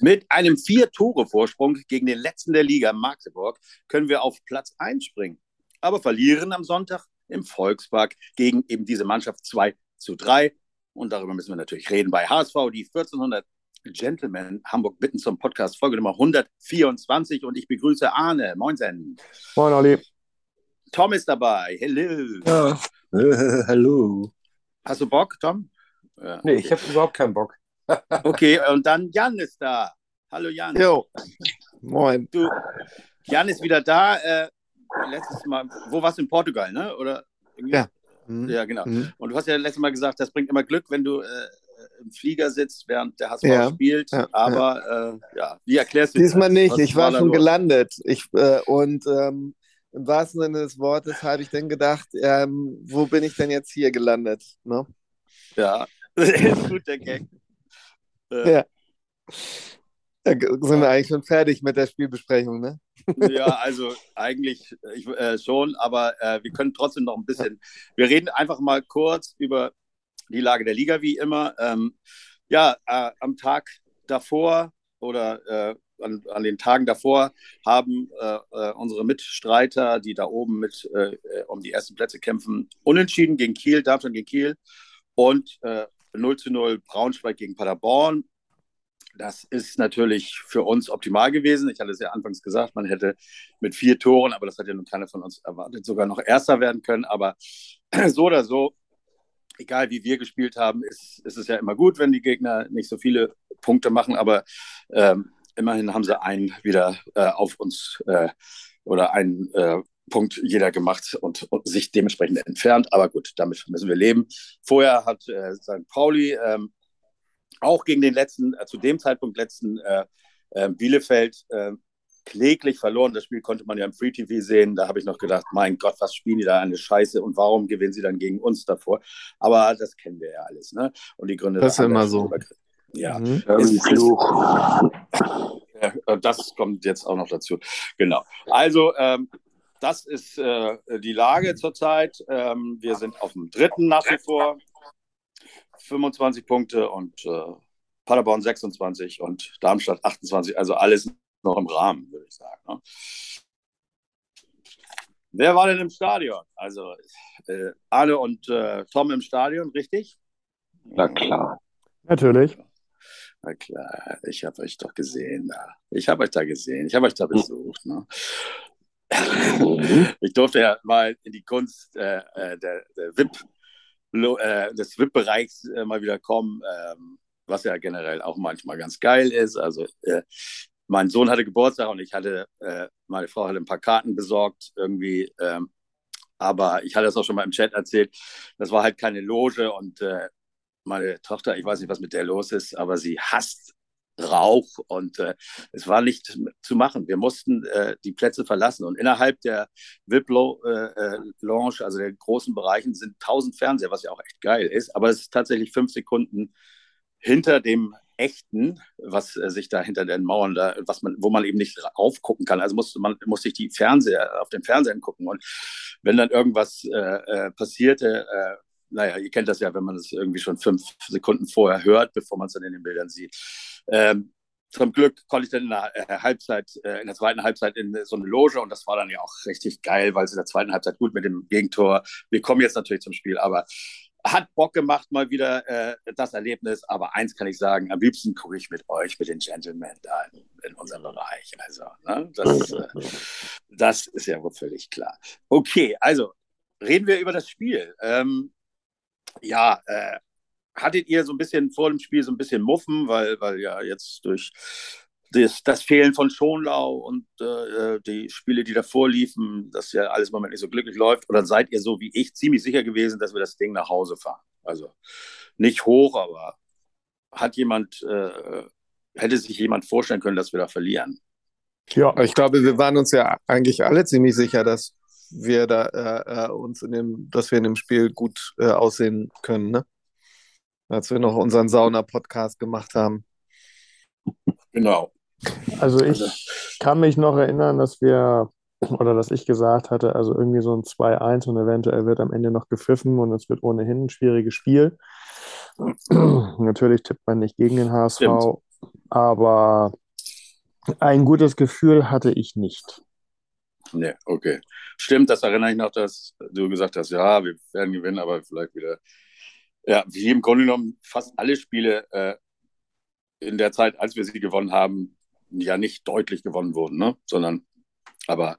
Mit einem Vier-Tore-Vorsprung gegen den letzten der Liga, Magdeburg, können wir auf Platz 1 springen. Aber verlieren am Sonntag im Volkspark gegen eben diese Mannschaft 2 zu 3. Und darüber müssen wir natürlich reden bei HSV, die 1400 Gentlemen Hamburg bitten zum Podcast Folge Nummer 124 und ich begrüße Arne. Moinsen. Moin, Olli. Tom ist dabei. Hello. Ja. Hallo. Hast du Bock, Tom? Ja, nee, ich habe überhaupt keinen Bock. Okay, und dann Jan ist da. Hallo Jan. Jo. Moin. Du, Jan ist wieder da. Äh, letztes Mal, wo warst du in Portugal, ne? Oder ja. Mhm. Ja, genau. Mhm. Und du hast ja letztes Mal gesagt, das bringt immer Glück, wenn du äh, im Flieger sitzt, während der HSV ja. spielt. Ja. Aber ja. Äh, ja. wie erklärst du Diesmal das? nicht. Was ich war, war schon gelandet. Ich, äh, und ähm, im wahrsten Sinne des Wortes habe ich dann gedacht, ähm, wo bin ich denn jetzt hier gelandet? Ne? Ja, das ist gut, der Gag. Äh. Ja. Da sind wir eigentlich schon fertig mit der Spielbesprechung, ne? Ja, also eigentlich ich, äh, schon, aber äh, wir können trotzdem noch ein bisschen. Wir reden einfach mal kurz über die Lage der Liga, wie immer. Ähm, ja, äh, am Tag davor oder äh, an, an, den Tagen davor haben äh, äh, unsere Mitstreiter, die da oben mit um die ersten Plätze kämpfen, unentschieden gegen Kiel, Darmstadt gegen Kiel und 0 zu 0 Braunschweig gegen Paderborn. Das ist natürlich für uns optimal gewesen. Ich hatte es ja anfangs gesagt, man hätte mit vier Toren, aber das hat ja nun keiner von uns erwartet, sogar noch Erster werden können. Aber so oder so, egal wie wir gespielt haben, ist, ist es ja immer gut, wenn die Gegner nicht so viele Punkte machen. Aber ähm, immerhin haben sie einen wieder äh, auf uns äh, oder einen äh, Punkt jeder gemacht und, und, sich dementsprechend entfernt. Aber gut, damit müssen wir leben. Vorher hat äh, St. Pauli ähm, auch gegen den letzten, äh, zu dem Zeitpunkt letzten äh, äh, Bielefeld äh, kläglich verloren. Das Spiel konnte man ja im Free TV sehen. Da habe ich noch gedacht, mein Gott, was spielen die da eine Scheiße und warum gewinnen sie dann gegen uns davor? Aber das kennen wir ja alles, ne? Und die Gründe. Das ist immer so. Ja. Mhm. Ist, das kommt jetzt auch noch dazu. Genau. Also ähm, das ist äh, die Lage zurzeit. Ähm, wir sind auf dem dritten nach wie vor. 25 Punkte und äh, Paderborn 26 und Darmstadt 28. Also alles noch im Rahmen, würde ich sagen. Ne? Wer war denn im Stadion? Also äh, Arne und äh, Tom im Stadion, richtig? Na klar. Natürlich. Na klar, ich habe euch doch gesehen da. Ich habe euch da gesehen. Ich habe euch da besucht. Ne? Ich durfte ja mal in die Kunst äh, äh der, der VIP äh, des VIP-Bereichs äh, mal wieder kommen, ähm, was ja generell auch manchmal ganz geil ist. Also äh, mein Sohn hatte Geburtstag und ich hatte, äh, meine Frau hatte ein paar Karten besorgt irgendwie. Ähm, aber ich hatte das auch schon mal im Chat erzählt. Das war halt keine Loge und meine Tochter, ich weiß nicht, was mit der los ist, aber sie hasst Rauch und äh, es war nicht zu machen. Wir mussten äh, die Plätze verlassen und innerhalb der VIP-Lounge, äh, also der großen Bereichen, sind 1000 Fernseher, was ja auch echt geil ist, aber es ist tatsächlich fünf Sekunden hinter dem echten, was äh, sich da hinter den Mauern da, was man, wo man eben nicht raufgucken kann. Also musste man muss sich die Fernseher auf den Fernsehern gucken und wenn dann irgendwas äh, äh passierte, äh, naja, ihr kennt das ja, wenn man es irgendwie schon fünf Sekunden vorher hört, bevor man es dann in den Bildern sieht. Ähm, zum Glück konnte ich dann in der äh, Halbzeit, äh, in der zweiten Halbzeit in so eine Loge und das war dann ja auch richtig geil, weil es in der zweiten Halbzeit gut mit dem Gegentor. Wir kommen jetzt natürlich zum Spiel, aber hat Bock gemacht, mal wieder äh, das Erlebnis. Aber eins kann ich sagen: Am liebsten gucke ich mit euch, mit den Gentlemen da in, in unserem Bereich. Also, ne, das, äh, das ist ja wohl völlig klar. Okay, also reden wir über das Spiel. Ähm, ja, äh, hattet ihr so ein bisschen vor dem Spiel so ein bisschen Muffen, weil, weil ja jetzt durch das, das Fehlen von Schonlau und äh, die Spiele, die davor liefen, dass ja alles im Moment nicht so glücklich läuft? Oder seid ihr so wie ich ziemlich sicher gewesen, dass wir das Ding nach Hause fahren? Also nicht hoch, aber hat jemand, äh, hätte sich jemand vorstellen können, dass wir da verlieren? Ja, ich glaube, wir waren uns ja eigentlich alle ziemlich sicher, dass wir da äh, äh, uns in dem, dass wir in dem Spiel gut äh, aussehen können, ne? Als wir noch unseren Sauna-Podcast gemacht haben. Genau. Also ich also kann mich noch erinnern, dass wir oder dass ich gesagt hatte, also irgendwie so ein 2-1 und eventuell wird am Ende noch gepfiffen und es wird ohnehin ein schwieriges Spiel. Natürlich tippt man nicht gegen den HSV. Stimmt. aber ein gutes Gefühl hatte ich nicht. Nee, okay. Stimmt, das erinnere ich noch, dass du gesagt hast, ja, wir werden gewinnen, aber vielleicht wieder. Ja, wie im Grunde genommen fast alle Spiele äh, in der Zeit, als wir sie gewonnen haben, ja nicht deutlich gewonnen wurden, ne? sondern aber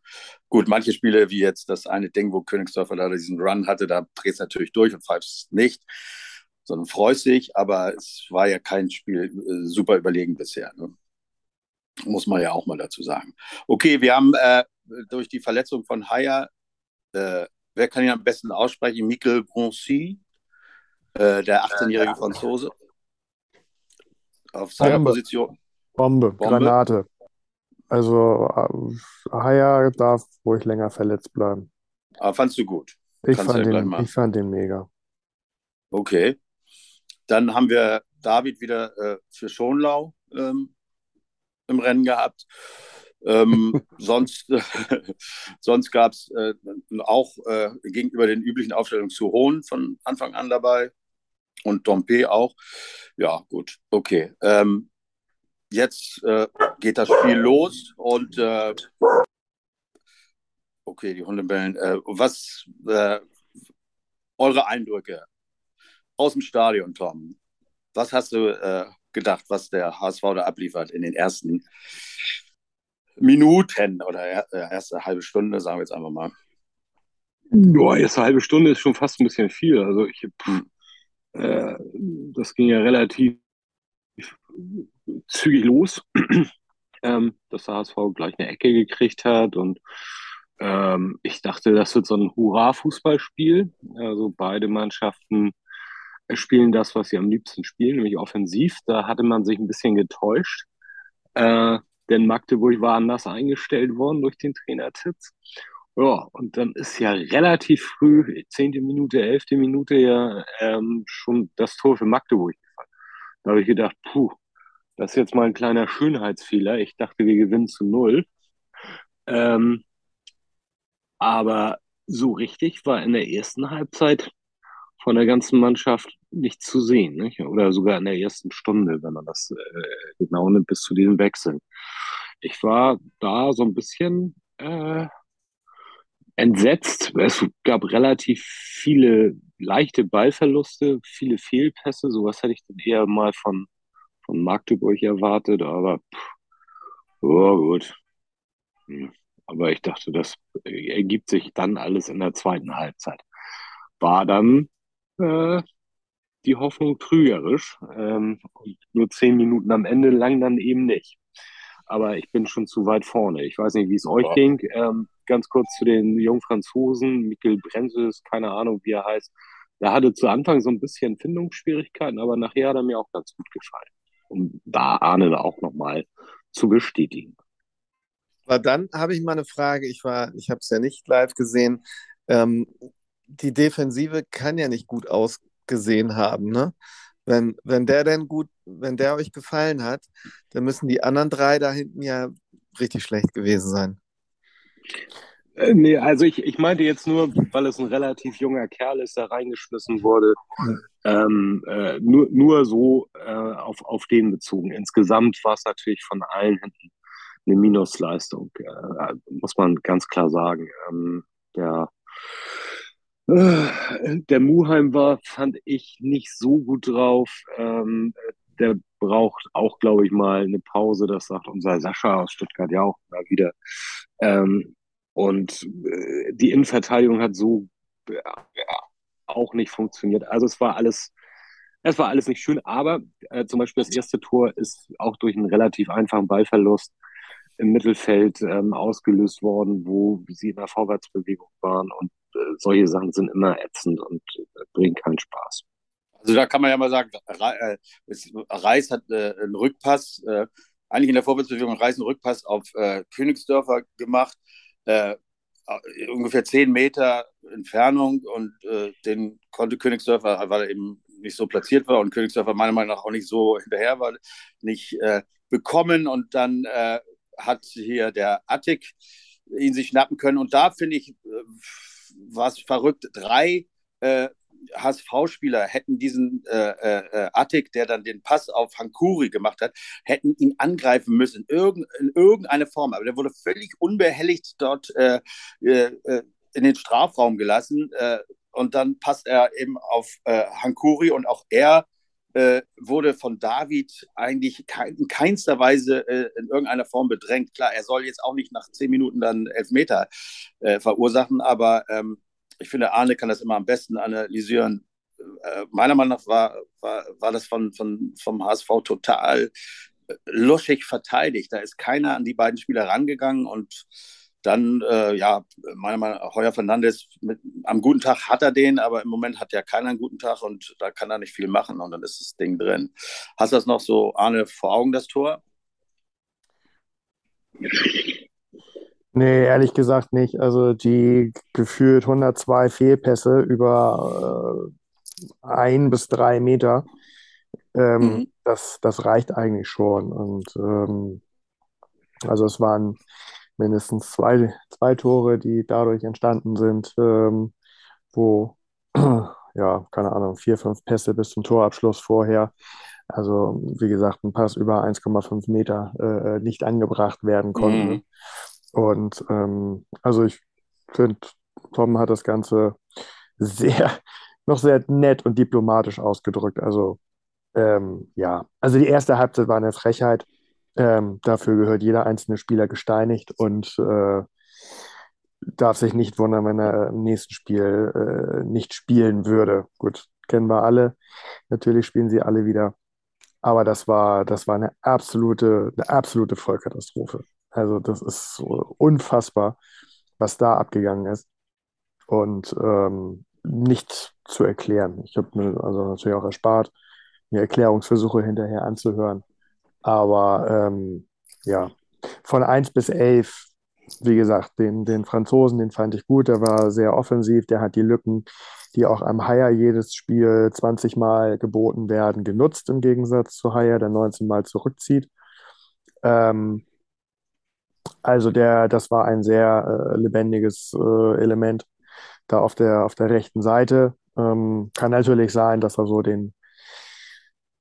gut, manche Spiele, wie jetzt das eine Ding, wo Königsdorfer da diesen Run hatte, da drehst du natürlich durch und pfeifst nicht, sondern freust dich, aber es war ja kein Spiel äh, super überlegen bisher. Ne? Muss man ja auch mal dazu sagen. Okay, wir haben äh, durch die Verletzung von Haya, äh, wer kann ihn am besten aussprechen? Michael Broncy, äh, der 18-jährige Franzose. Auf seiner Bombe. Position. Bombe, Bombe. Granate. Also äh, Haya darf ruhig länger verletzt bleiben. Aber fandst du gut? Ich fand ja den, ich fand den mega. Okay. Dann haben wir David wieder äh, für Schonlau ähm, im Rennen gehabt. Ähm, sonst sonst gab es äh, auch äh, gegenüber den üblichen Aufstellungen zu Hohn von Anfang an dabei und Dompe auch. Ja, gut, okay. Ähm, jetzt äh, geht das Spiel los und äh, okay, die Hunde bellen. Äh, was äh, eure Eindrücke aus dem Stadion, Tom? Was hast du äh, gedacht, was der HSV da abliefert in den ersten Minuten oder er, äh, erste halbe Stunde, sagen wir jetzt einfach mal. Boah, erste halbe Stunde ist schon fast ein bisschen viel. Also ich, pff, äh, das ging ja relativ zügig los, ähm, dass der HSV gleich eine Ecke gekriegt hat und ähm, ich dachte, das wird so ein Hurra-Fußballspiel. Also beide Mannschaften spielen das, was sie am liebsten spielen, nämlich offensiv. Da hatte man sich ein bisschen getäuscht, äh, denn Magdeburg war anders eingestellt worden durch den Trainer Titz. Ja, und dann ist ja relativ früh, zehnte Minute, elfte Minute, ja ähm, schon das Tor für Magdeburg gefallen. Da habe ich gedacht, puh, das ist jetzt mal ein kleiner Schönheitsfehler. Ich dachte, wir gewinnen zu null. Ähm, aber so richtig war in der ersten Halbzeit von der ganzen Mannschaft nicht zu sehen. Nicht? Oder sogar in der ersten Stunde, wenn man das äh, genau nimmt, bis zu diesen Wechseln. Ich war da so ein bisschen äh, entsetzt. Es gab relativ viele leichte Ballverluste, viele Fehlpässe. Sowas hätte ich dann eher mal von, von Magdeburg erwartet, aber pff, oh, gut. Hm. Aber ich dachte, das ergibt sich dann alles in der zweiten Halbzeit. War dann äh, die Hoffnung trügerisch. Ähm, und nur zehn Minuten am Ende lang dann eben nicht. Aber ich bin schon zu weit vorne. Ich weiß nicht, wie es euch Ja. ging. Ähm, ganz kurz zu den jungen Franzosen. Mikkel Brenzes, keine Ahnung, wie er heißt. Der hatte zu Anfang so ein bisschen Findungsschwierigkeiten, aber nachher hat er mir auch ganz gut gefallen. Um da Arne auch nochmal zu bestätigen. Aber dann habe ich mal eine Frage. Ich war, ich habe es ja nicht live gesehen. Ähm, die Defensive kann ja nicht gut ausgesehen haben, ne? Wenn, wenn der denn gut, wenn der euch gefallen hat, dann müssen die anderen drei da hinten ja richtig schlecht gewesen sein. Äh, nee, also ich, ich meinte jetzt nur, weil es ein relativ junger Kerl ist, der reingeschmissen wurde, ähm, äh, nur, nur so äh, auf, auf den bezogen. Insgesamt war es natürlich von allen hinten eine Minusleistung, äh, muss man ganz klar sagen. Ähm, äh, der Muheim war, fand ich, nicht so gut drauf. Ähm, der braucht auch, glaube ich, mal eine Pause. Das sagt unser Sascha aus Stuttgart ja auch mal wieder. Ähm, und äh, die Innenverteidigung hat so äh, auch nicht funktioniert. Also es war alles, es war alles nicht schön, aber äh, zum Beispiel das erste Tor ist auch durch einen relativ einfachen Ballverlust im Mittelfeld ähm, ausgelöst worden, wo sie in der Vorwärtsbewegung waren und solche Sachen sind immer ätzend und äh, bringen keinen Spaß. Also da kann man ja mal sagen, äh, Reis hat äh, einen Rückpass, eigentlich in der Vorwärtsbewegung Reis einen Rückpass auf Königsdörfer gemacht, äh, äh, ungefähr zehn Meter Entfernung und den konnte Königsdörfer, weil er eben nicht so platziert war und Königsdörfer meiner Meinung nach auch nicht so hinterher war, nicht bekommen und dann hat hier der Attic ihn sich schnappen können und da finde ich, äh, es verrückt, drei äh, HSV-Spieler hätten diesen äh, äh, Attik, der dann den Pass auf Hankuri gemacht hat, hätten ihn angreifen müssen in, irgend, in irgendeine Form. Aber der wurde völlig unbehelligt dort äh, äh, äh in den Strafraum gelassen. Äh, und dann passt er eben auf äh, Hankuri und auch er äh, wurde von David eigentlich in keinster Weise äh, in irgendeiner Form bedrängt. Klar, er soll jetzt auch nicht nach zehn Minuten dann Elfmeter äh, verursachen, aber ähm, ich finde, Arne kann das immer am besten analysieren. Äh, meiner Meinung nach war, war, war das von, von, vom HSV total äh, luschig verteidigt. Da ist keiner an die beiden Spieler rangegangen und dann, äh, ja, meiner Meinung nach, Heuer Fernandes, mit, am guten Tag hat er den, aber im Moment hat ja keiner einen guten Tag und da kann er nicht viel machen und dann ist das Ding drin. Hast du das noch so, Arne, vor Augen, das Tor? Nee, ehrlich gesagt nicht. Also die gefühlt 102 Fehlpässe über äh, ein bis drei Meter, ähm, mhm. das, das reicht eigentlich schon. Und ähm, also es waren mindestens zwei, zwei Tore, die dadurch entstanden sind, ähm, wo, ja, keine Ahnung, vier, fünf Pässe bis zum Torabschluss vorher. Also, wie gesagt, ein Pass über 1,5 Meter äh, nicht angebracht werden konnte. Mhm. Und ähm, also ich finde, Tom hat das Ganze sehr, noch sehr nett und diplomatisch ausgedrückt. Also ähm, ja, also die erste Halbzeit war eine Frechheit. Ähm, dafür gehört jeder einzelne Spieler gesteinigt und äh, darf sich nicht wundern, wenn er im nächsten Spiel äh, nicht spielen würde. Gut, kennen wir alle. Natürlich spielen sie alle wieder. Aber das war, das war eine absolute, eine absolute Vollkatastrophe. Also das ist unfassbar, was da abgegangen ist. Und ähm, nicht zu erklären. Ich habe mir also natürlich auch erspart, mir Erklärungsversuche hinterher anzuhören. Aber ähm, ja, von 1 bis 11, wie gesagt, den, den Franzosen, den fand ich gut. Der war sehr offensiv, der hat die Lücken, die auch am Haier jedes Spiel 20 Mal geboten werden, genutzt im Gegensatz zu Haier, der 19 Mal zurückzieht. Ähm, also der, das war ein sehr äh, lebendiges äh, Element da auf der, auf der rechten Seite. Ähm, kann natürlich sein, dass er so den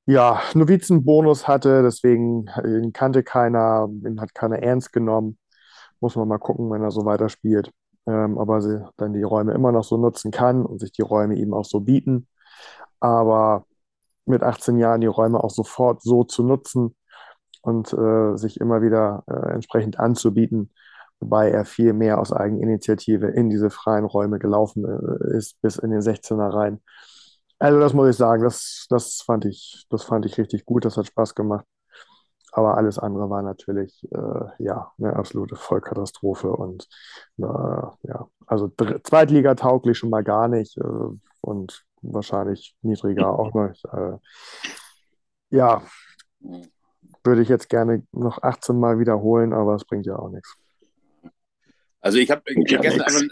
ja, Novizenbonus hatte, deswegen ihn kannte keiner, ihn hat keiner ernst genommen. Muss man mal gucken, wenn er so weiterspielt. Ähm, aber sie dann die Räume immer noch so nutzen kann und sich die Räume ihm auch so bieten. Aber mit 18 Jahren die Räume auch sofort so zu nutzen, und äh, sich immer wieder äh, entsprechend anzubieten, wobei er viel mehr aus Eigeninitiative in diese freien Räume gelaufen äh, ist, bis in den 16er rein. Also das muss ich sagen, das, das, fand ich, das fand ich richtig gut, das hat Spaß gemacht. Aber alles andere war natürlich äh, ja eine absolute Vollkatastrophe und äh, ja, also Zweitliga tauglich schon mal gar nicht äh, und wahrscheinlich niedriger auch nicht. Äh, ja, würde ich jetzt gerne noch 18 Mal wiederholen, aber es bringt ja auch nichts. Also ich habe ja gestern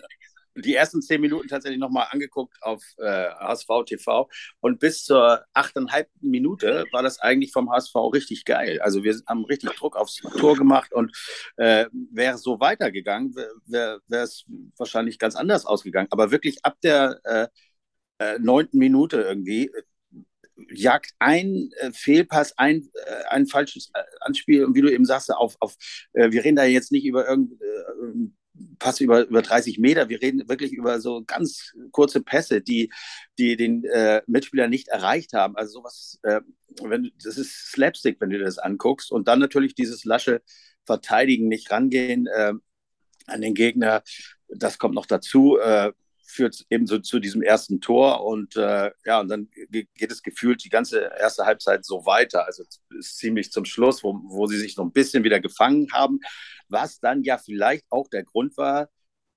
die ersten zehn Minuten tatsächlich nochmal angeguckt auf äh, HSV TV und bis zur achteinhalbten Minute war das eigentlich vom HSV richtig geil. Also wir haben richtig Druck aufs Tor gemacht und äh, wäre so weitergegangen, wäre es wahrscheinlich ganz anders ausgegangen. Aber wirklich ab der äh, äh neunten Minute irgendwie jagt ein äh, Fehlpass, ein, äh, ein falsches äh, Anspiel und wie du eben sagst, auf, auf äh, wir reden da jetzt nicht über irgendeinen äh, Pass über, über 30 Meter, wir reden wirklich über so ganz kurze Pässe, die, die den äh, Mitspieler nicht erreicht haben. Also sowas, wenn, das ist Slapstick, wenn du dir das anguckst. Und dann natürlich dieses lasche Verteidigen, nicht rangehen an den Gegner. Das kommt noch dazu führt eben so zu diesem ersten Tor und äh, ja, und dann geht es gefühlt die ganze erste Halbzeit so weiter. Also ziemlich zum Schluss, wo, wo sie sich noch ein bisschen wieder gefangen haben, was dann ja vielleicht auch der Grund war,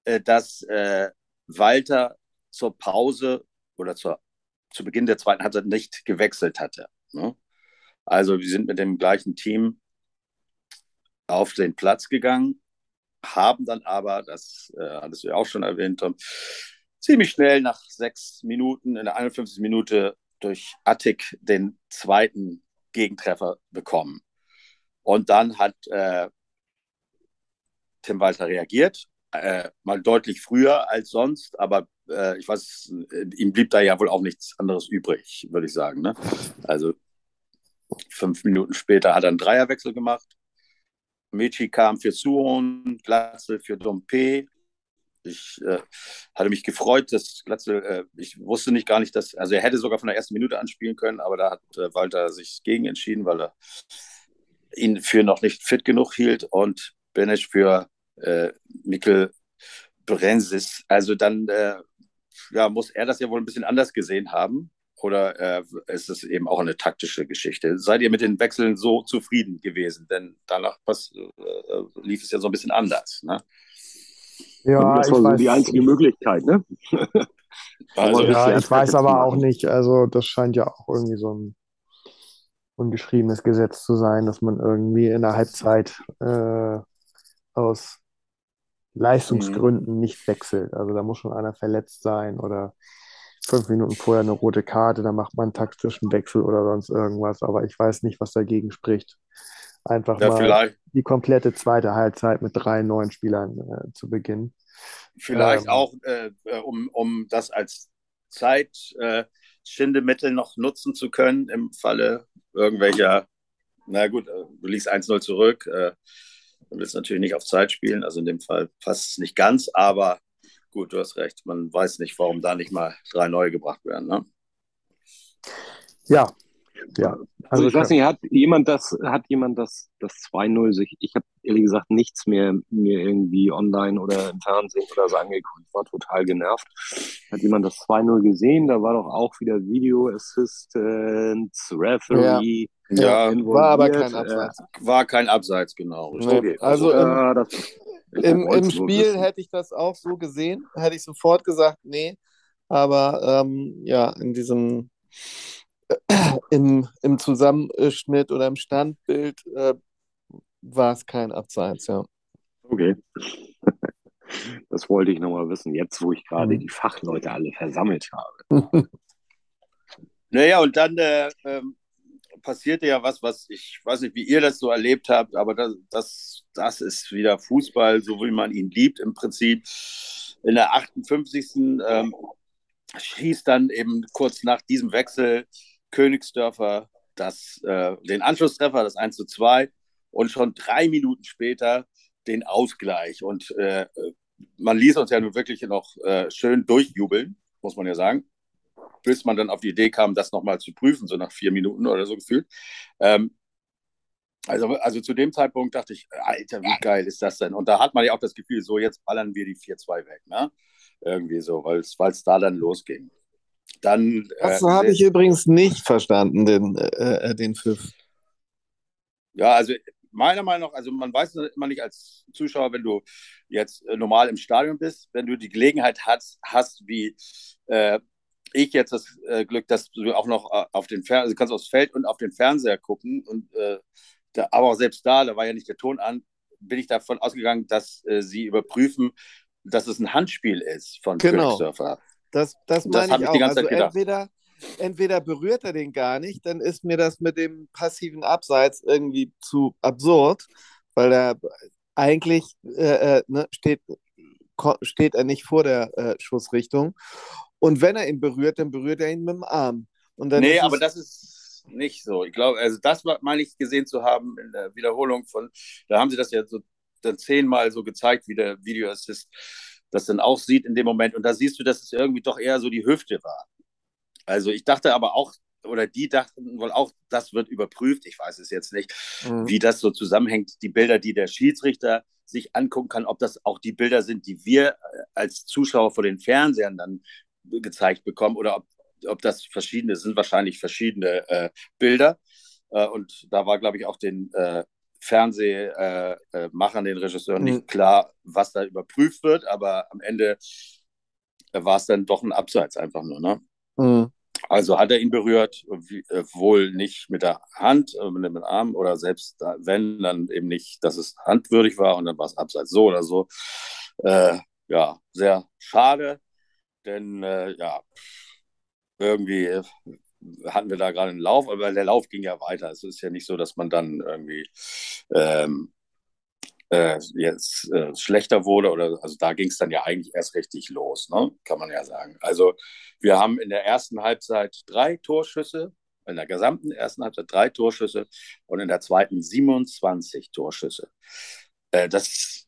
äh, dass äh, Walter zur Pause oder zur, zu Beginn der zweiten Halbzeit nicht gewechselt hatte. Ne? Also wir sind mit dem gleichen Team auf den Platz gegangen, haben dann aber, das äh, hattest du ja auch schon erwähnt, Tom, ziemlich schnell nach sechs Minuten, in der 51. Minute durch Attik den zweiten Gegentreffer bekommen. Und dann hat äh, Tim Walter reagiert, äh, mal deutlich früher als sonst, aber äh, ich weiß, ihm blieb da ja wohl auch nichts anderes übrig, würde ich sagen. Ne? Also fünf Minuten später hat er einen Dreierwechsel gemacht. Michi kam für Suhon, Glatze für Dompe. Ich äh, hatte mich gefreut, dass Glatze, äh, ich wusste nicht gar nicht, dass, also er hätte sogar von der ersten Minute anspielen können, aber da hat äh, Walter sich gegen entschieden, weil er ihn für noch nicht fit genug hielt und Benesch für äh, Mikkel Brenzis. Also dann äh, ja, muss er das ja wohl ein bisschen anders gesehen haben. Oder äh, ist es eben auch eine taktische Geschichte? Seid ihr mit den Wechseln so zufrieden gewesen? Denn danach pass, äh, lief es ja so ein bisschen anders. Ne? Ja, das war so weiß, die einzige Möglichkeit, ne? also, ja, ich weiß aber auch nicht, also das scheint ja auch irgendwie so ein ungeschriebenes Gesetz zu sein, dass man irgendwie in der Halbzeit äh, aus Leistungsgründen mhm. nicht wechselt. Also da muss schon einer verletzt sein oder fünf Minuten vorher eine rote Karte, dann macht man einen taktischen Wechsel oder sonst irgendwas. Aber ich weiß nicht, was dagegen spricht. Einfach ja, mal vielleicht. die komplette zweite Halbzeit mit drei neuen Spielern äh, zu beginnen. Vielleicht ähm, auch, äh, äh um, um das als Zeitschindemittel äh, noch nutzen zu können, im Falle irgendwelcher, na gut, äh, du liegst 1-0 zurück, äh, du willst natürlich nicht auf Zeit spielen, also in dem Fall passt es nicht ganz, aber gut, du hast recht, man weiß nicht, warum da nicht mal drei neue gebracht werden. Ne? Ja, ja. Also, also ich weiß nicht, hat jemand das, hat jemand das, das 2-0 sich, ich habe ehrlich gesagt nichts mehr mir irgendwie online oder im Fernsehen oder so angeguckt. Ich war total genervt. Hat jemand das 2-0 gesehen? Da war doch auch wieder Video Assistant, Referee. Ja, ja war aber kein Abseits. War kein Abseits, genau. Okay. Also, also im, im, im Spiel hätte ich das auch so gesehen, hätte ich sofort gesagt, nee. Aber ähm, ja, in diesem im, im Zusammenschnitt oder im Standbild äh, war es kein Abseits, ja. Okay. Das wollte ich nochmal wissen, jetzt wo ich gerade mhm. die Fachleute alle versammelt habe. naja, und dann äh, ähm, passierte ja was, was ich weiß nicht, wie ihr das so erlebt habt, aber das, das, das ist wieder Fußball, so wie man ihn liebt im Prinzip. In der 58. Ähm, schießt dann eben kurz nach diesem Wechsel Königsdörfer das, äh, den Anschlusstreffer, das 1 zu 2 und schon drei Minuten später den Ausgleich. Und äh, man ließ uns ja nun wirklich noch äh, schön durchjubeln, muss man ja sagen, bis man dann auf die Idee kam, das nochmal zu prüfen, so nach vier Minuten oder so gefühlt. Ähm, also, also zu dem Zeitpunkt dachte ich, Alter, wie geil ist das denn? Und da hat man ja auch das Gefühl, so jetzt ballern wir die 4-2 weg, ne? Irgendwie so, weil es da dann losging. Dann, das äh, habe ich übrigens nicht verstanden, den, äh, äh, den Pfiff. Ja, also meiner Meinung nach, also man weiß immer nicht als Zuschauer, wenn du jetzt äh, normal im Stadion bist, wenn du die Gelegenheit hast, hast wie äh, ich jetzt das äh, Glück, dass du auch noch äh, auf den Fernseher, also kannst aufs Feld und auf den Fernseher gucken und da, aber auch selbst da, da war ja nicht der Ton an, bin ich davon ausgegangen, dass sie überprüfen, dass es ein Handspiel ist von genau. Surfer. Das, das meine das ich, ich auch. also entweder, entweder berührt er den gar nicht, dann ist mir das mit dem passiven Abseits irgendwie zu absurd, weil er eigentlich äh, äh, ne, steht, steht er nicht vor der äh, Schussrichtung. Und wenn er ihn berührt, dann berührt er ihn mit dem Arm. Und dann nee, aber das ist nicht so. Ich glaube, also das meine ich gesehen zu haben in der Wiederholung von, da haben sie das ja so dann zehnmal so gezeigt, wie der Video Assist das dann auch sieht in dem Moment. Und da siehst du, dass es irgendwie doch eher so die Hüfte war. Also ich dachte aber auch, oder die dachten wohl auch, das wird überprüft. Ich weiß es jetzt nicht, mhm. wie das so zusammenhängt. Die Bilder, die der Schiedsrichter sich angucken kann, ob das auch die Bilder sind, die wir äh, als Zuschauer vor den Fernsehern dann gezeigt bekommen oder ob, ob das verschiedene sind, wahrscheinlich verschiedene äh, Bilder. Äh, und da war, glaube ich, auch den äh, Fernsehmachern, den Regisseuren mhm. nicht klar, was da überprüft wird, aber am Ende war es dann doch ein Abseits einfach nur. Ne? Mhm. Also hat er ihn berührt, äh, wohl nicht mit der Hand, äh, mit dem Arm oder selbst wenn, dann eben nicht, dass es handwürdig war und dann war es abseits so oder so. Äh, ja, sehr schade, denn äh, ja, irgendwie hatten wir da gerade einen Lauf, aber der Lauf ging ja weiter. Es ist ja nicht so, dass man dann irgendwie ähm, äh, jetzt äh, schlechter wurde. Oder also da ging es dann ja eigentlich erst richtig los, ne? kann man ja sagen. Also wir haben in der ersten Halbzeit drei Torschüsse, in der gesamten ersten Halbzeit drei Torschüsse und in der zweiten 27 Torschüsse. Äh, das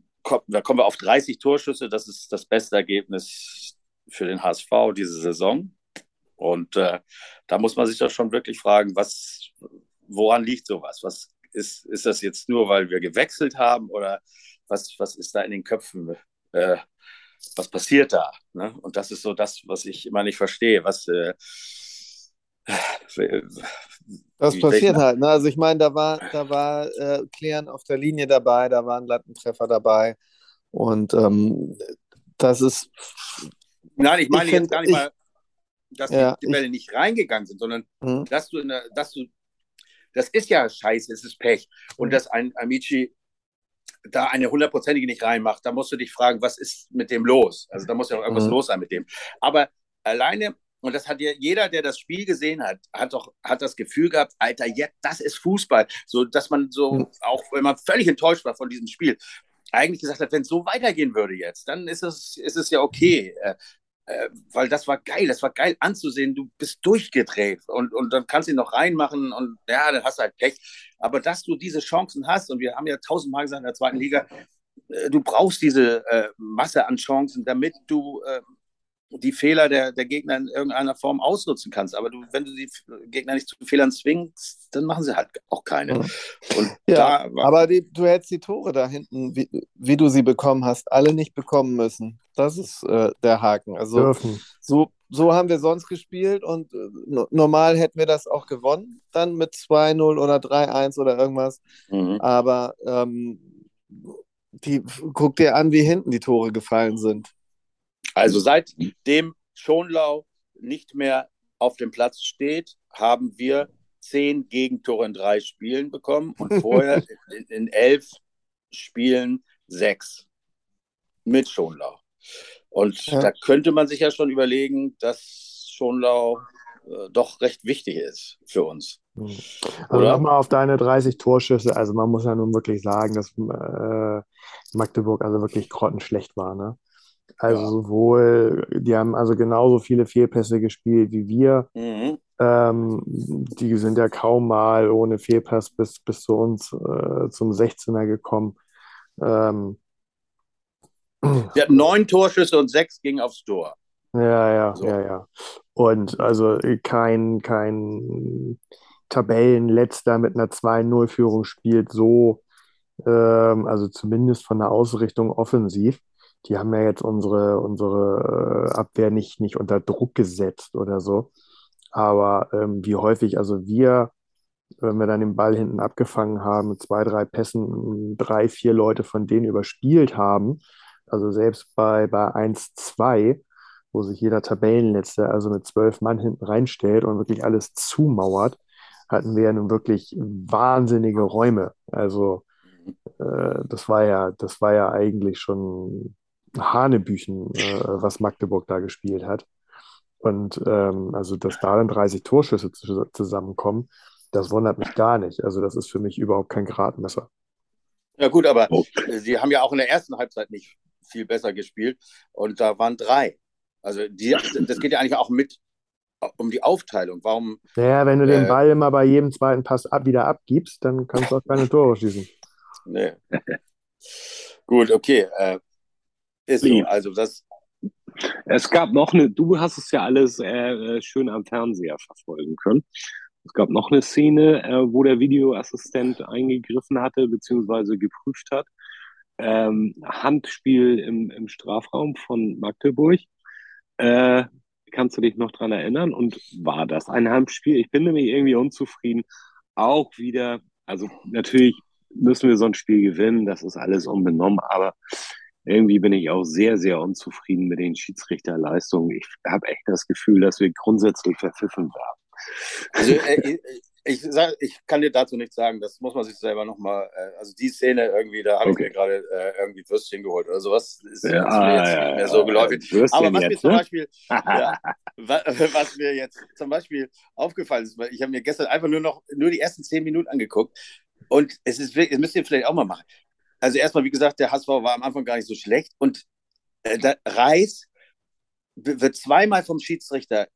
da kommen wir auf 30 Torschüsse. Das ist das beste Ergebnis für den HSV diese Saison. Und äh, da muss man sich doch schon wirklich fragen, was, woran liegt sowas? Was ist, ist das jetzt nur, weil wir gewechselt haben oder was, was ist da in den Köpfen? Äh, was passiert da? Ne? Und das ist so das, was ich immer nicht verstehe. Was, äh, das passiert halt. Ne? Also ich meine, da war, da war äh, Klären auf der Linie dabei, da waren Lattentreffer dabei. Und ähm, das ist. Nein, ich meine ich jetzt find, gar nicht ich, mal, dass ja, die Bälle nicht reingegangen sind, sondern hm? dass du in der, dass du. Das ist ja scheiße, es ist Pech. Und hm. dass ein Amici da eine hundertprozentige nicht reinmacht, da musst du dich fragen, was ist mit dem los? Also da muss ja auch irgendwas mhm. los sein mit dem. Aber alleine und das hat ja jeder, der das Spiel gesehen hat, hat doch hat das Gefühl gehabt, Alter, jetzt das ist Fußball, so dass man so mhm. auch wenn man völlig enttäuscht war von diesem Spiel, eigentlich gesagt hat, wenn es so weitergehen würde jetzt, dann ist es ist es ja okay. Äh, weil das war geil, das war geil anzusehen. Du bist durchgedreht und, und dann kannst du ihn noch reinmachen und ja, dann hast du halt Pech. Aber dass du diese Chancen hast, und wir haben ja tausendmal gesagt in der zweiten Liga, äh, du brauchst diese äh, Masse an Chancen, damit du äh, die Fehler der, der Gegner in irgendeiner Form ausnutzen kannst. Aber du, wenn du die Gegner nicht zu Fehlern zwingst, dann machen sie halt auch keine. Und ja, aber die, du hättest die Tore da hinten, wie, wie, du sie bekommen hast, alle nicht bekommen müssen. Das ist äh, der Haken. Also so, so haben wir sonst gespielt und äh, normal hätten wir das auch gewonnen, dann mit 2-0 oder 3-1 oder irgendwas. Mhm. Aber ähm, die, guck dir an, wie hinten die Tore gefallen sind. Also seitdem Schonlau nicht mehr auf dem Platz steht, haben wir zehn Gegentore in drei Spielen bekommen und vorher in, in, elf Spielen sechs mit Schonlau. Und ja. da könnte man sich ja schon überlegen, dass Schonlau äh, doch recht wichtig ist für uns. Hm. Also nochmal auf deine 30 Torschüsse. Also man muss ja nun wirklich sagen, dass äh, Magdeburg also wirklich grottenschlecht war. Ne? Also ja. sowohl, die haben also genauso viele Fehlpässe gespielt wie wir. Mhm. Ähm, die sind ja kaum mal ohne Fehlpass bis, bis zu uns äh, zum 16er gekommen. Ähm, wir hatten neun Torschüsse und sechs gingen aufs Tor. Ja, ja, so. ja, ja. Und also kein, kein Tabellenletzter mit einer 2-0-Führung spielt so, ähm, also zumindest von der Ausrichtung offensiv die haben ja jetzt unsere, unsere äh, Abwehr nicht, nicht unter Druck gesetzt oder so. Aber ähm, wie häufig, also wir, wenn wir dann den Ball hinten abgefangen haben, mit zwei, drei Pässen, drei, vier Leute von denen überspielt haben, also selbst bei, bei 1-2, wo sich jeder Tabellenletzte also mit zwölf Mann hinten reinstellt und wirklich alles zumauert, hatten wir ja nun wirklich wahnsinnige Räume. Also äh, das war ja, das war ja eigentlich schon Hanebüchen, äh, was Magdeburg da gespielt hat. Und ähm, also, dass da dann 30 Torschüsse zusammenkommen, das wundert mich gar nicht. Also, das ist für mich überhaupt kein Gradmesser. Ja, gut, aber okay. sie haben ja auch in der ersten Halbzeit nicht viel besser gespielt und da waren drei. Also, die, das geht ja eigentlich auch mit um die Aufteilung. Warum? Naja, wenn du äh, den Ball immer bei jedem zweiten Pass ab, wieder abgibst, dann kannst du auch keine Tore schießen. Nee. Gut, okay. Äh, ist so, also das. Es gab noch eine, du hast es ja alles äh, äh, schön am Fernseher verfolgen können. Es gab noch eine Szene, äh, wo der Videoassistent eingegriffen hatte, beziehungsweise geprüft hat. Ähm, Handspiel im, im Strafraum von Magdeburg. Äh, kannst du dich noch dran erinnern? Und war das ein Handspiel? Ich bin nämlich irgendwie unzufrieden. Auch wieder, also natürlich müssen wir so ein Spiel gewinnen, das ist alles unbenommen, aber irgendwie bin ich auch sehr, sehr unzufrieden mit den Schiedsrichterleistungen. Ich habe echt das Gefühl, dass wir grundsätzlich verpfiffen werden. Also, äh, ich, sag, ich kann dir dazu nichts sagen, das muss man sich selber nochmal, äh, also die Szene irgendwie, da habe okay. ich mir gerade äh, irgendwie Würstchen geholt oder sowas, ist, ja, ist mir jetzt ja, nicht mehr so geläufig. Aber was jetzt, mir zum ne? Beispiel, ja, was mir jetzt zum Beispiel aufgefallen ist, weil ich habe mir gestern einfach nur noch nur die ersten zehn Minuten angeguckt und es ist wirklich, das müsst ihr vielleicht auch mal machen also erstmal, wie gesagt, der HSV war am Anfang gar nicht so schlecht und äh, Reis wird zweimal vom Schiedsrichter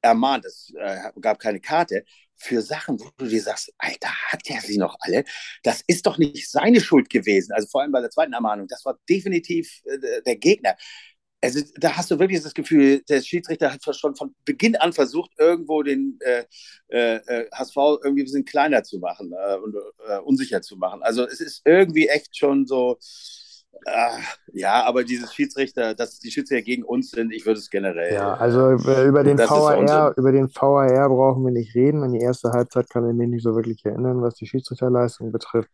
ermahnt, es äh, gab keine Karte, für Sachen, wo du dir sagst, Alter, hat der sie noch alle? Das ist doch nicht seine Schuld gewesen. Also vor allem bei der zweiten Ermahnung, das war definitiv äh, der Gegner. Also da hast du wirklich das Gefühl, der Schiedsrichter hat schon von Beginn an versucht, irgendwo den äh, äh, HSV äh, irgendwie ein bisschen kleiner zu machen äh, und äh, unsicher zu machen. Also es ist irgendwie echt schon so, äh, ja, aber dieses Schiedsrichter, dass die Schiedsrichter gegen uns sind, ich würde es generell. Ja, also über den VAR, über den VAR brauchen wir nicht reden. An die erste Halbzeit kann ich mich nicht so wirklich erinnern, was die Schiedsrichterleistung betrifft.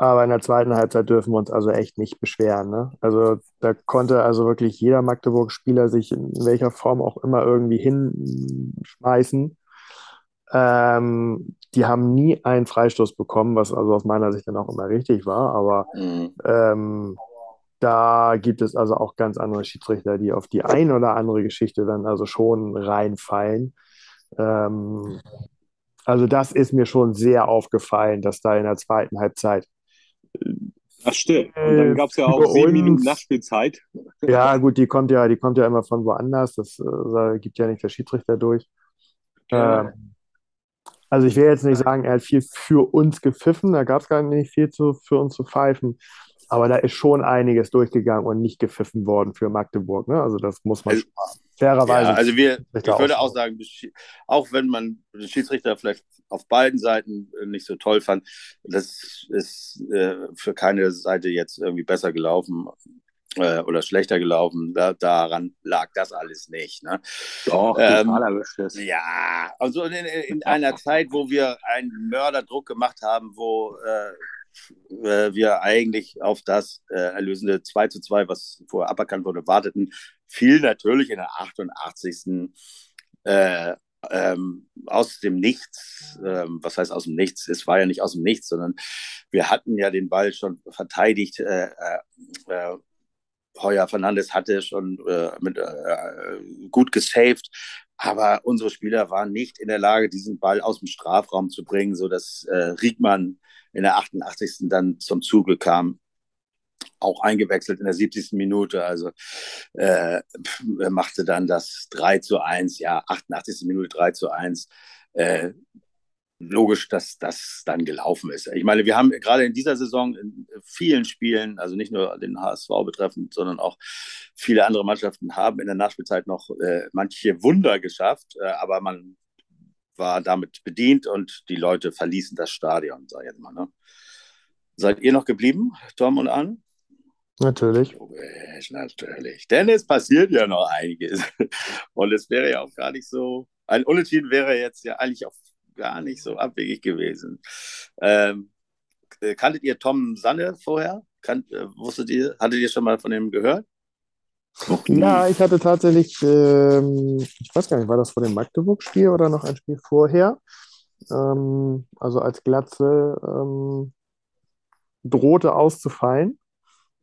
Aber in der zweiten Halbzeit dürfen wir uns also echt nicht beschweren. Ne? Also da konnte also wirklich jeder Magdeburg-Spieler sich in welcher Form auch immer irgendwie hinschmeißen. Ähm, die haben nie einen Freistoß bekommen, was also aus meiner Sicht dann auch immer richtig war. Aber mhm. ähm, da gibt es also auch ganz andere Schiedsrichter, die auf die ein oder andere Geschichte dann also schon reinfallen. Ähm, also das ist mir schon sehr aufgefallen, dass da in der zweiten Halbzeit das stimmt. Und dann gab es ja auch sieben Minuten Nachspielzeit. Ja, gut, die kommt ja, die kommt ja immer von woanders. Das äh, gibt ja nicht der Schiedsrichter durch. Ja. Ähm, also ich will jetzt nicht sagen, er hat viel für uns gepfiffen, da gab es gar nicht viel zu, für uns zu pfeifen. Aber da ist schon einiges durchgegangen und nicht gepfiffen worden für Magdeburg. Ne? Also das muss man also, fairerweise. Ja, also wir, ich würde auch sagen, auch wenn man den Schiedsrichter vielleicht auf beiden Seiten nicht so toll fand, das ist äh, für keine Seite jetzt irgendwie besser gelaufen äh, oder schlechter gelaufen. Da, daran lag das alles nicht. Ne? Doch, ähm, Ja, also in, in, einer Zeit, wo wir einen Mörderdruck gemacht haben, wo äh, äh wir eigentlich auf das äh, erlösende 2 zu 2, was vorher aberkannt wurde, warteten, fiel natürlich in der 88. Äh, ähm, aus dem Nichts, ähm, was heißt aus dem Nichts? Es war ja nicht aus dem Nichts, sondern wir hatten ja den Ball schon verteidigt. Äh, äh, äh Heuer Fernandes hatte schon äh, mit, äh, gut gesaved, aber unsere Spieler waren nicht in der Lage, diesen Ball aus dem Strafraum zu bringen, sodass äh, Riegmann in der 88. dann zum Zuge kam auch eingewechselt in der 70. Minute. Also äh, machte dann das 3 zu 1, ja, 88. Minute 3 zu 1. Äh, logisch, dass das dann gelaufen ist. Ich meine, wir haben gerade in dieser Saison in vielen Spielen, also nicht nur den HSV betreffend, sondern auch viele andere Mannschaften haben in der Nachspielzeit noch äh, manche Wunder geschafft, äh, aber man war damit bedient und die Leute verließen das Stadion, sag ich jetzt mal. Ne? Seid ihr noch geblieben, Tom und Anne? Natürlich. Logisch, natürlich. Denn es passiert ja noch einiges. Und es wäre ja auch gar nicht so. Ein Unentschieden wäre jetzt ja eigentlich auch gar nicht so abwegig gewesen. Ähm, äh, kanntet ihr Tom Sanne vorher? Kannt, äh, wusstet ihr, hattet ihr schon mal von ihm gehört? Ja, ich hatte tatsächlich, ähm, ich weiß gar nicht, war das vor dem Magdeburg-Spiel oder noch ein Spiel vorher? Ähm, also als Glatze ähm, drohte auszufallen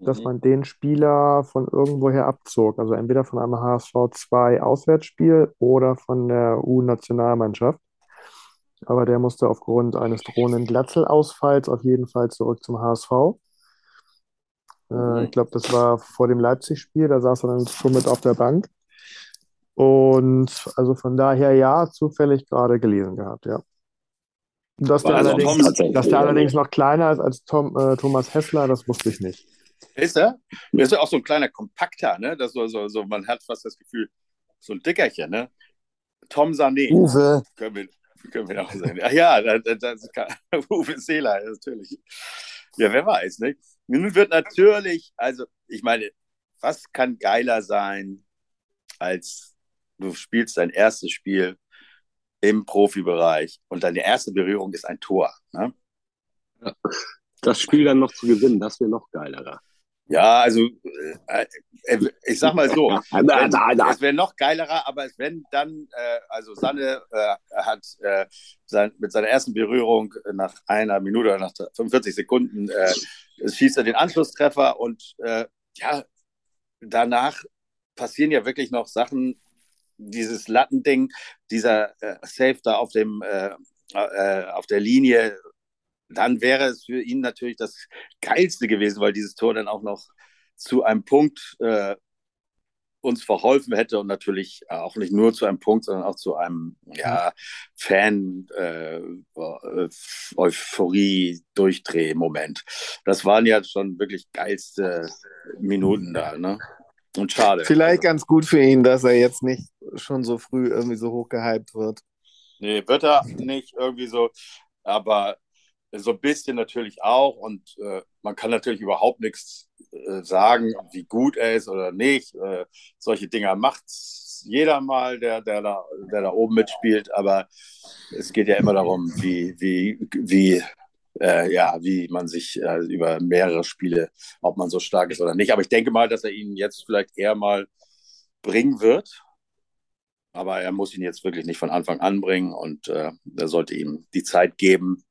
dass mhm. man den Spieler von irgendwoher abzog. Also entweder von einem HSV 2 Auswärtsspiel oder von der U-Nationalmannschaft. Aber der musste aufgrund eines drohenden Glatzelausfalls auf jeden Fall zurück zum HSV. Äh, mhm. ich glaube, das war vor dem Leipzig-Spiel, da saß er dann schon mit auf der Bank. Und also von daher ja, zufällig gerade gelesen gehabt, ja. Dass der, also allerdings, dass der allerdings noch kleiner ist als Tom, äh, Thomas Hessler, das wusste ich nicht. Ist er? Er ist ja auch so ein kleiner Kompakter, ne? Das so, so, so, man hat fast das Gefühl, so ein Dickerchen, ne? Tom Sané. Uwe. Können wir, können wir auch sagen. Ach ja, das, das kann, Uwe Seeler, natürlich. Ja, wer weiß, ne? Nun wird natürlich, also, ich meine, was kann geiler sein, als du spielst dein erstes Spiel im Profibereich und deine erste Berührung ist ein Tor, ne? Das Spiel dann noch zu gewinnen, das wäre noch geilerer. Ja, also äh, äh, ich sag mal so, wenn, es wäre noch geilerer, aber wenn dann, äh, also Sanne äh, hat äh, sein, mit seiner ersten Berührung nach einer Minute oder nach 45 Sekunden äh, schießt er den Anschlusstreffer und ja, danach passieren ja wirklich noch Sachen, dieses Lattending, dieser Safe da auf dem auf der Linie, dann wäre es für ihn natürlich das Geilste gewesen, weil dieses Tor dann auch noch zu einem Punkt äh, uns verholfen hätte und natürlich auch nicht nur zu einem Punkt, sondern auch zu einem ja, Fan äh, Euphorie Durchdrehmoment. Das waren ja schon wirklich geilste Minuten da, ne? Und schade. Vielleicht ganz gut für ihn, dass er jetzt nicht schon so früh irgendwie so hoch gehypt wird. Nee, wird er nicht irgendwie so, aber so ein bisschen natürlich auch und äh, man kann natürlich überhaupt nichts äh, sagen, wie gut er ist oder nicht. Äh, solche Dinger macht jeder mal, der, der, da, der da oben mitspielt, aber es geht ja immer darum, wie, wie, wie, äh, ja, wie man sich äh, über mehrere Spiele, ob man so stark ist oder nicht. Aber ich denke mal, dass er ihn jetzt vielleicht eher mal bringen wird. Aber er muss ihn jetzt wirklich nicht von Anfang an bringen und äh, er sollte ihm die Zeit geben,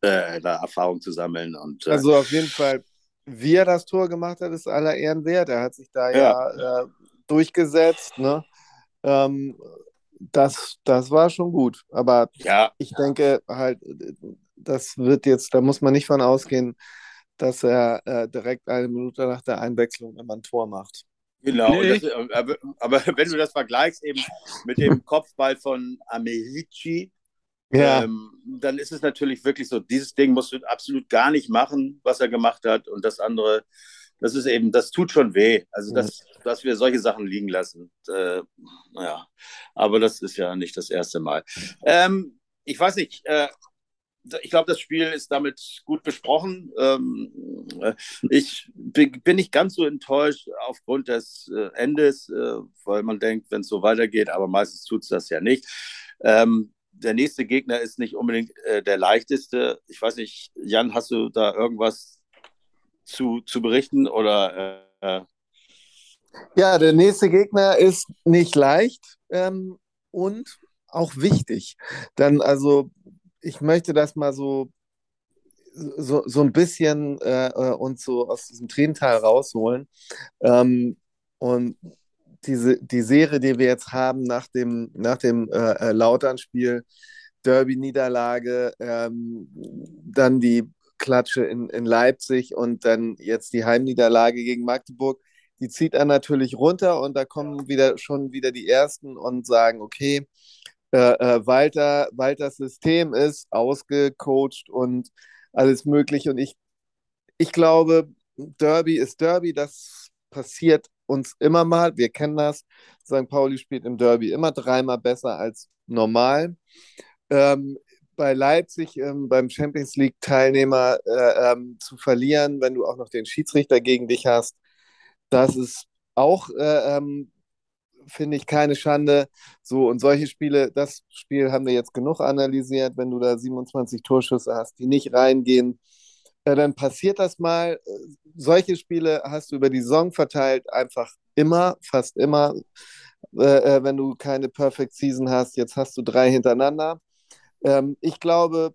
äh, da Erfahrung zu sammeln. Und, äh, also auf jeden Fall, wie er das Tor gemacht hat, ist aller Ehren wert. Er hat sich da ja, ja äh, durchgesetzt. Ne? Ähm, das, das war schon gut. Aber ja. ich denke halt, das wird jetzt, da muss man nicht von ausgehen, dass er äh, direkt eine Minute nach der Einwechslung immer ein Tor macht. Genau, nee. das, aber, aber, wenn du das vergleichst eben mit dem Kopfball von Americi, ja. Ähm, dann ist es natürlich wirklich so, dieses Ding musst du absolut gar nicht machen, was er gemacht hat. Und das andere, das ist eben, das tut schon weh. Also, dass, dass wir solche Sachen liegen lassen. Äh, naja, aber das ist ja nicht das erste Mal. Ähm, ich weiß nicht, äh, ich glaube, das Spiel ist damit gut besprochen. Ähm, äh, ich bin nicht ganz so enttäuscht aufgrund des äh, Endes, äh, weil man denkt, wenn es so weitergeht, aber meistens tut es das ja nicht. Ähm, der nächste Gegner ist nicht unbedingt äh, der leichteste. Ich weiß nicht, Jan, hast du da irgendwas zu, zu berichten oder? Äh, ja, der nächste Gegner ist nicht leicht ähm, und auch wichtig. Dann also, ich möchte das mal so so, so ein bisschen äh, äh uns so aus diesem Tränental rausholen. Ähm, und diese, die Serie, die wir jetzt haben nach dem, nach dem äh, äh, Lautern-Spiel, Derby-Niederlage, ähm, dann die Klatsche in, in Leipzig und dann jetzt die Heimniederlage gegen Magdeburg, die zieht er natürlich runter und da kommen wieder schon wieder die Ersten und sagen, okay, äh, äh, Walter, Walters System ist ausgecoacht und alles möglich. Und ich, ich glaube, Derby ist Derby, das passiert uns immer mal, wir kennen das, St. Pauli spielt im Derby immer dreimal besser als normal. Ähm, bei Leipzig ähm, beim Champions League-Teilnehmer äh, ähm, zu verlieren, wenn du auch noch den Schiedsrichter gegen dich hast, das ist auch, äh, ähm, finde ich, keine Schande. So, und solche Spiele, das Spiel haben wir jetzt genug analysiert, wenn du da 27 Torschüsse hast, die nicht reingehen, dann passiert das mal. Solche Spiele hast du über die Saison verteilt einfach immer, fast immer, äh, äh, wenn du keine Perfect Season hast. Jetzt hast du drei hintereinander. Ähm, ich glaube,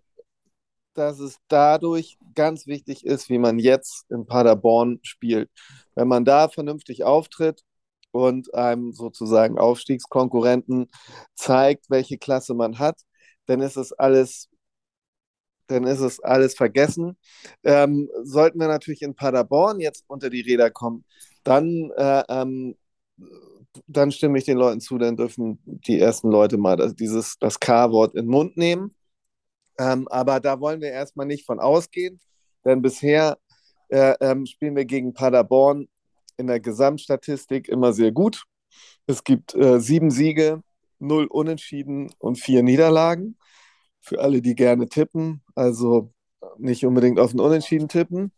dass es dadurch ganz wichtig ist, wie man jetzt in Paderborn spielt. Wenn man da vernünftig auftritt und einem sozusagen Aufstiegskonkurrenten zeigt, welche Klasse man hat, dann ist es alles dann ist es alles vergessen. Ähm, sollten wir natürlich in Paderborn jetzt unter die Räder kommen, dann, äh, ähm, dann stimme ich den Leuten zu, dann dürfen die ersten Leute mal das, das K-Wort in den Mund nehmen. Ähm, aber da wollen wir erstmal nicht von ausgehen, denn bisher äh, ähm, spielen wir gegen Paderborn in der Gesamtstatistik immer sehr gut. Es gibt äh, sieben Siege, null Unentschieden und vier Niederlagen für alle, die gerne tippen, also nicht unbedingt auf den Unentschieden tippen.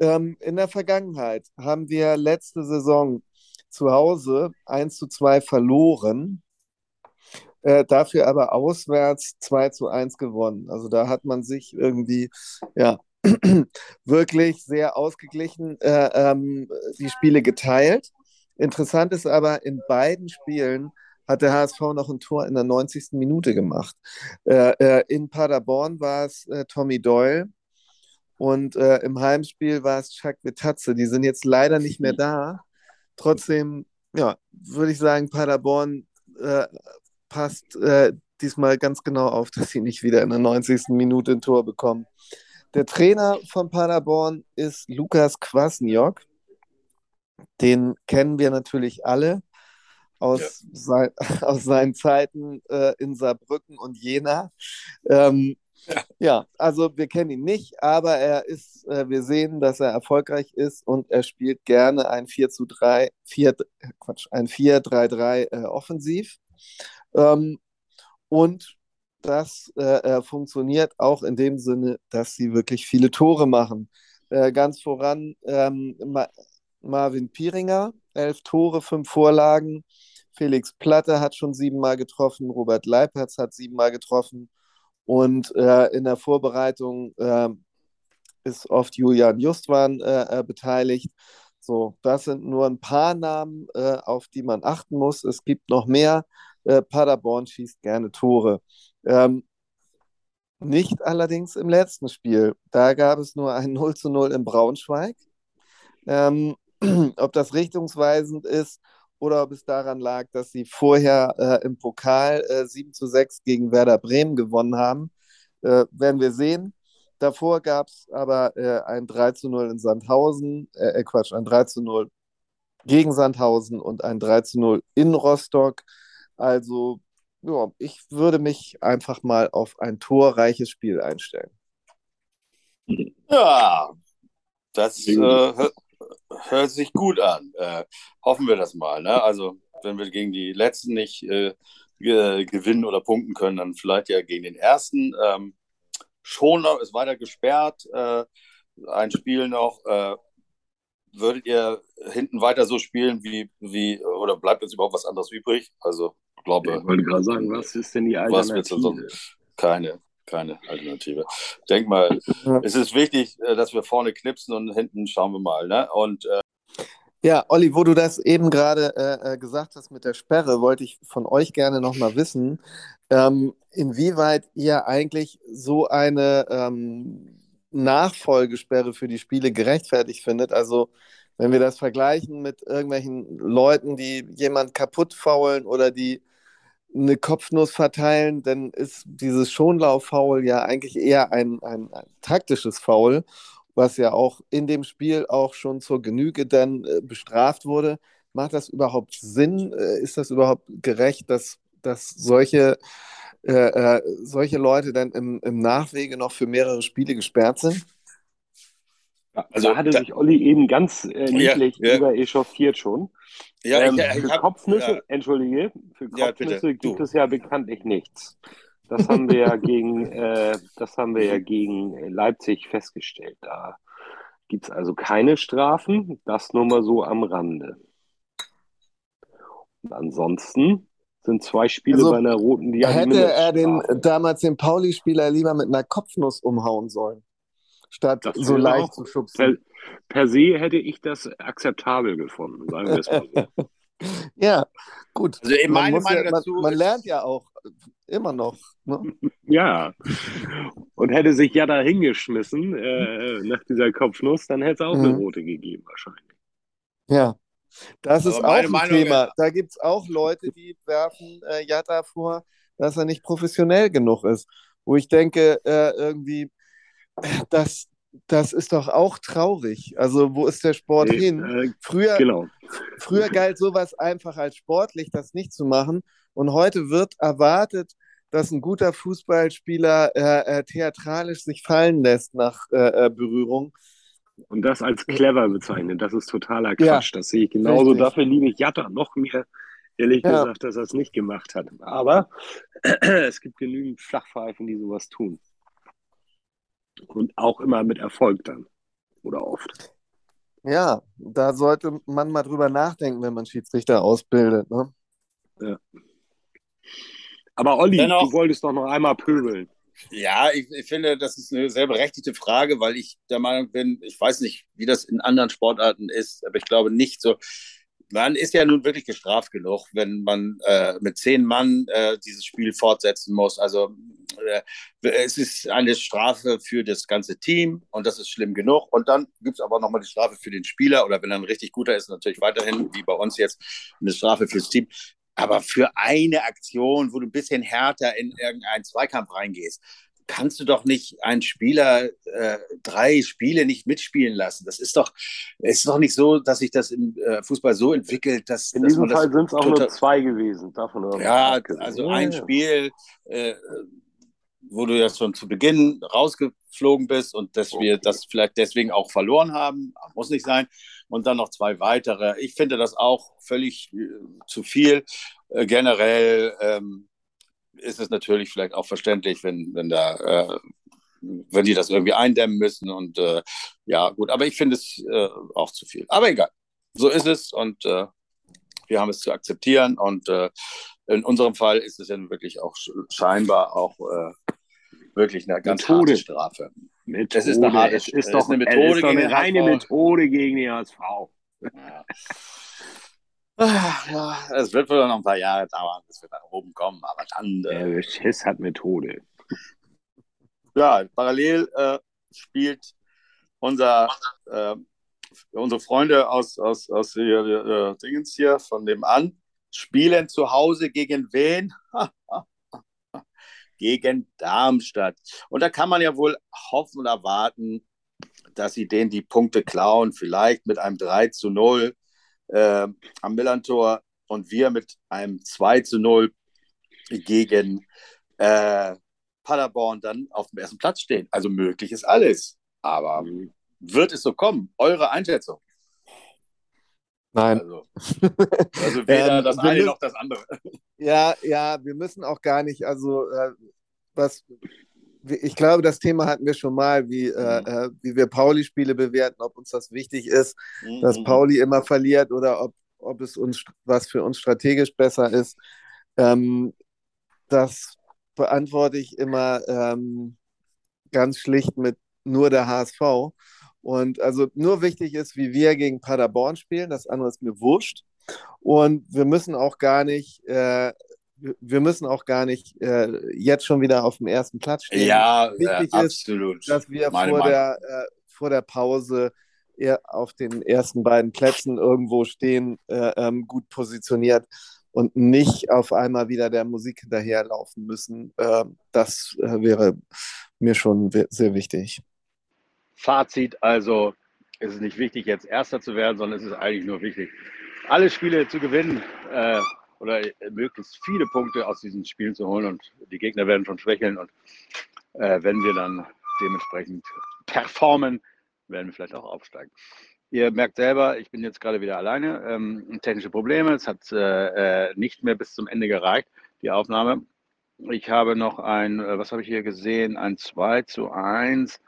Ähm, in der Vergangenheit haben wir letzte Saison zu Hause 1 zu 2 verloren, äh, dafür aber auswärts 2 zu 1 gewonnen. Also da hat man sich irgendwie, ja, wirklich sehr ausgeglichen äh, ähm, die Spiele geteilt. Interessant ist aber, in beiden Spielen hat der HSV noch ein Tor in der 90. Minute gemacht. Äh, äh, in Paderborn war es äh, Tommy Doyle und im Heimspiel war es Chuck Vitatze. Die sind jetzt leider nicht mehr da. Trotzdem, ja, würde ich sagen, Paderborn passt diesmal ganz genau auf, dass sie nicht wieder in der 90. Minute ein Tor bekommen. Der Trainer von Paderborn ist Lukas Kwasniok. Den kennen wir natürlich alle aus, ja. sein, aus seinen Zeiten äh, in Saarbrücken und Jena. Ähm, ja. ja. also wir kennen ihn nicht, aber er ist, äh, wir sehen, dass er erfolgreich ist und er spielt gerne ein 4 zu 3, 4, Quatsch, ein 4-3-3 äh, offensiv. Ähm, und das äh, funktioniert auch in dem Sinne, dass sie wirklich viele Tore machen. Äh, ganz voran ähm, Ma Marvin Pieringer, elf Tore, fünf Vorlagen. Felix Platte hat schon siebenmal getroffen, Robert Leipertz hat siebenmal getroffen und äh, in der Vorbereitung äh, ist oft Julian Justwan äh, äh, beteiligt. So, das sind nur ein paar Namen, äh, auf die man achten muss. Es gibt noch mehr. Äh, Paderborn schießt gerne Tore. Ähm, nicht allerdings im letzten Spiel. Da gab es nur ein 0 zu 0 in Braunschweig. Ähm, ob das richtungsweisend ist oder ob es daran lag, dass sie vorher äh, im Pokal äh, 7 zu 6 gegen Werder Bremen gewonnen haben, äh, werden wir sehen. Davor gab es aber äh, ein 3 zu 0 in Sandhausen, äh, äh, Quatsch, ein 3 zu 0 gegen Sandhausen und ein 3 zu 0 in Rostock. Also, ja, ich würde mich einfach mal auf ein torreiches Spiel einstellen. Ja, das äh, hört sich gut an. Äh, hoffen wir das mal. Ne? Also, wenn wir gegen die letzten nicht äh, gewinnen oder punkten können, dann vielleicht ja gegen den ersten. Ähm, schon noch, ist weiter gesperrt. Äh, ein Spiel noch. Äh, würdet ihr hinten weiter so spielen wie, wie, oder bleibt jetzt überhaupt was anderes übrig? Also, ich glaube. Ich wollte gerade sagen, was ist denn die Alternative? So? Keine keine Alternative. Ich denke mal, ja. es ist wichtig, äh, dass wir vorne knipsen und hinten schauen wir mal. Ne? Und, äh ja, Olli, wo du das eben gerade äh, äh, gesagt hast mit der Sperre, wollte ich von euch gerne nochmal wissen, ähm, inwieweit ihr eigentlich so eine ähm, Nachfolgesperre für die Spiele gerechtfertigt findet. Also wenn wir das vergleichen mit irgendwelchen Leuten, die jemand kaputt faulen oder die eine Kopfnuss verteilen, dann ist dieses Schonlauf-Foul ja eigentlich eher ein, ein, ein, taktisches Foul, was ja auch in dem Spiel auch schon zur Genüge dann äh, bestraft wurde. Macht das überhaupt Sinn? Äh, ist das überhaupt gerecht, dass, dass solche, äh, äh solche Leute dann im, im Nachwege noch für mehrere Spiele gesperrt sind? Also da hatte da, sich Olli eben ganz äh, niedlich ja, ja. über echauffiert schon. Ja, ähm, ich, ich für hab, Kopfnüsse, ja. entschuldige, für Kopfnüsse gibt es ja bekanntlich nichts. Das haben wir ja gegen, äh, das haben wir ja gegen Leipzig festgestellt. Da gibt es also keine Strafen, das nur mal so am Rande. Und ansonsten sind zwei Spiele also, bei einer roten die Hätte er den damals den Pauli-Spieler lieber mit einer Kopfnuss umhauen sollen, statt so leicht zu schubsen per se hätte ich das akzeptabel gefunden, sagen wir es mal so. ja, gut. Also meine man Meinung ja, dazu man, man lernt ja auch immer noch. Ne? Ja. Und hätte sich ja da hingeschmissen äh, nach dieser Kopfnuss, dann hätte es auch mhm. eine rote gegeben wahrscheinlich. Ja. Das ist auch ein Meinung Thema. Ist... Da gibt es auch Leute, die werfen äh, Jatta vor, dass er nicht professionell genug ist. Wo ich denke, äh, irgendwie, dass das ist doch auch traurig. Also, wo ist der Sport nee, hin? Äh, früher, genau. früher galt sowas einfach als sportlich, das nicht zu machen. Und heute wird erwartet, dass ein guter Fußballspieler äh, äh, theatralisch sich fallen lässt nach äh, äh Berührung. Und das als clever bezeichnet, das ist totaler Quatsch. Ja, das sehe ich genauso. Richtig. Dafür liebe ich Jatta noch mehr, ehrlich ja. gesagt, dass er es nicht gemacht hat. Aber es gibt genügend Flachpfeifen, die sowas tun. Und auch immer mit Erfolg dann. Oder oft. Ja, da sollte man mal drüber nachdenken, wenn man Schiedsrichter ausbildet. Ne? Ja. Aber Olli, Dennoch, du wolltest doch noch einmal pöbeln. Ja, ich, ich, finde, das ist eine sehr berechtigte Frage, weil ich der Meinung bin, ich weiß nicht, wie das in anderen Sportarten ist, aber ich glaube nicht so man ist ja nun wirklich gestraft genug, wenn man äh, mit zehn Mann äh, dieses Spiel fortsetzen muss. Also äh, es ist eine Strafe für das ganze Team und das ist schlimm genug. Und dann gibt es aber nochmal die Strafe für den Spieler oder wenn er ein richtig guter ist, natürlich weiterhin, wie bei uns jetzt, eine Strafe fürs Team. Aber für eine Aktion, wo du ein bisschen härter in irgendeinen Zweikampf reingehst, kannst du doch nicht einen Spieler äh, drei Spiele nicht mitspielen lassen. Das ist doch, es ist doch nicht so, dass sich das im äh, Fußball so entwickelt, dass. In dass diesem Fall sind es auch nur zwei gewesen. Davon ja, also ein Spiel, äh, wo du ja schon zu Beginn rausgeflogen bist und dass wir das vielleicht deswegen auch verloren haben, muss nicht sein. Und dann noch zwei weitere. Ich finde das auch völlig äh, zu viel. Äh, generell ähm, ist es natürlich vielleicht auch verständlich, wenn, wenn da, äh, wenn die das irgendwie eindämmen müssen und äh, ja, gut, aber ich finde es äh, auch zu viel. Aber egal, so ist es und äh, wir haben es zu akzeptieren und äh, in unserem Fall ist es ja wirklich auch scheinbar auch äh, wirklich eine ganz Methode. harte Strafe. Methode. Es ist eine, harte, es ist doch, eine Methode es ist eine reine Methode gegen die HSV. Ja. Ja, es wird wohl noch ein paar Jahre dauern, bis wir da oben kommen, aber dann. Äh, Der Schiss hat Methode. Ja, parallel äh, spielt unser, äh, unsere Freunde aus, aus, aus hier, äh, Dingens hier von dem an, spielen zu Hause gegen wen? gegen Darmstadt. Und da kann man ja wohl hoffen und erwarten, dass sie denen die Punkte klauen, vielleicht mit einem 3 zu 0 äh, am Millantor und wir mit einem 2 zu 0 gegen äh, Paderborn dann auf dem ersten Platz stehen. Also möglich ist alles. Aber wird es so kommen? Eure Einschätzung? Nein. Also, also weder ähm, das eine müssen, noch das andere. Ja, ja, wir müssen auch gar nicht, also äh, was ich glaube, das Thema hatten wir schon mal, wie, äh, mhm. äh, wie wir Pauli-Spiele bewerten, ob uns das wichtig ist, mhm. dass Pauli immer verliert oder ob, ob es uns was für uns strategisch besser ist. Ähm, das beantworte ich immer ähm, ganz schlicht mit nur der HSV. Und also nur wichtig ist, wie wir gegen Paderborn spielen, das andere ist mir wurscht. Und wir müssen auch gar nicht äh, wir müssen auch gar nicht äh, jetzt schon wieder auf dem ersten Platz stehen. Ja, Wichtig äh, absolut. Ist, dass wir vor der, äh, vor der Pause eher auf den ersten beiden Plätzen irgendwo stehen, äh, ähm, gut positioniert und nicht auf einmal wieder der Musik hinterherlaufen müssen. Ähm, das äh, wäre mir schon sehr wichtig. Fazit also, es ist nicht wichtig, jetzt Erster zu werden, sondern es ist eigentlich nur wichtig, alle Spiele zu gewinnen. Äh, oder möglichst viele Punkte aus diesen Spielen zu holen und die Gegner werden schon schwächeln und äh, wenn wir dann dementsprechend performen, werden wir vielleicht auch aufsteigen. Ihr merkt selber, ich bin jetzt gerade wieder alleine. Ähm, technische Probleme. Es hat äh, äh nicht mehr bis zum Ende gereicht, die Aufnahme. Ich habe noch ein, äh, was habe ich hier gesehen? Ein 2 zu 1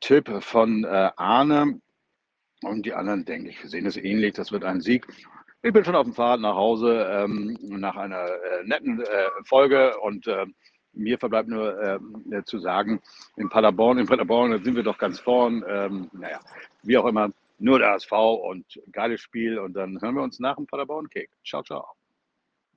Tipp von äh, Arne. Und die anderen, denke ich, sehen es ähnlich. Das wird ein Sieg. Ich bin schon auf dem Pfad nach Hause ähm, nach einer äh, netten äh, Folge und äh, mir verbleibt nur äh, zu sagen, in Paderborn, in Paderborn sind wir doch ganz vorn. Ähm, naja, wie auch immer, nur der HSV und geiles Spiel und dann hören wir uns nach dem Paderborn-Kick. Ciao, ciao.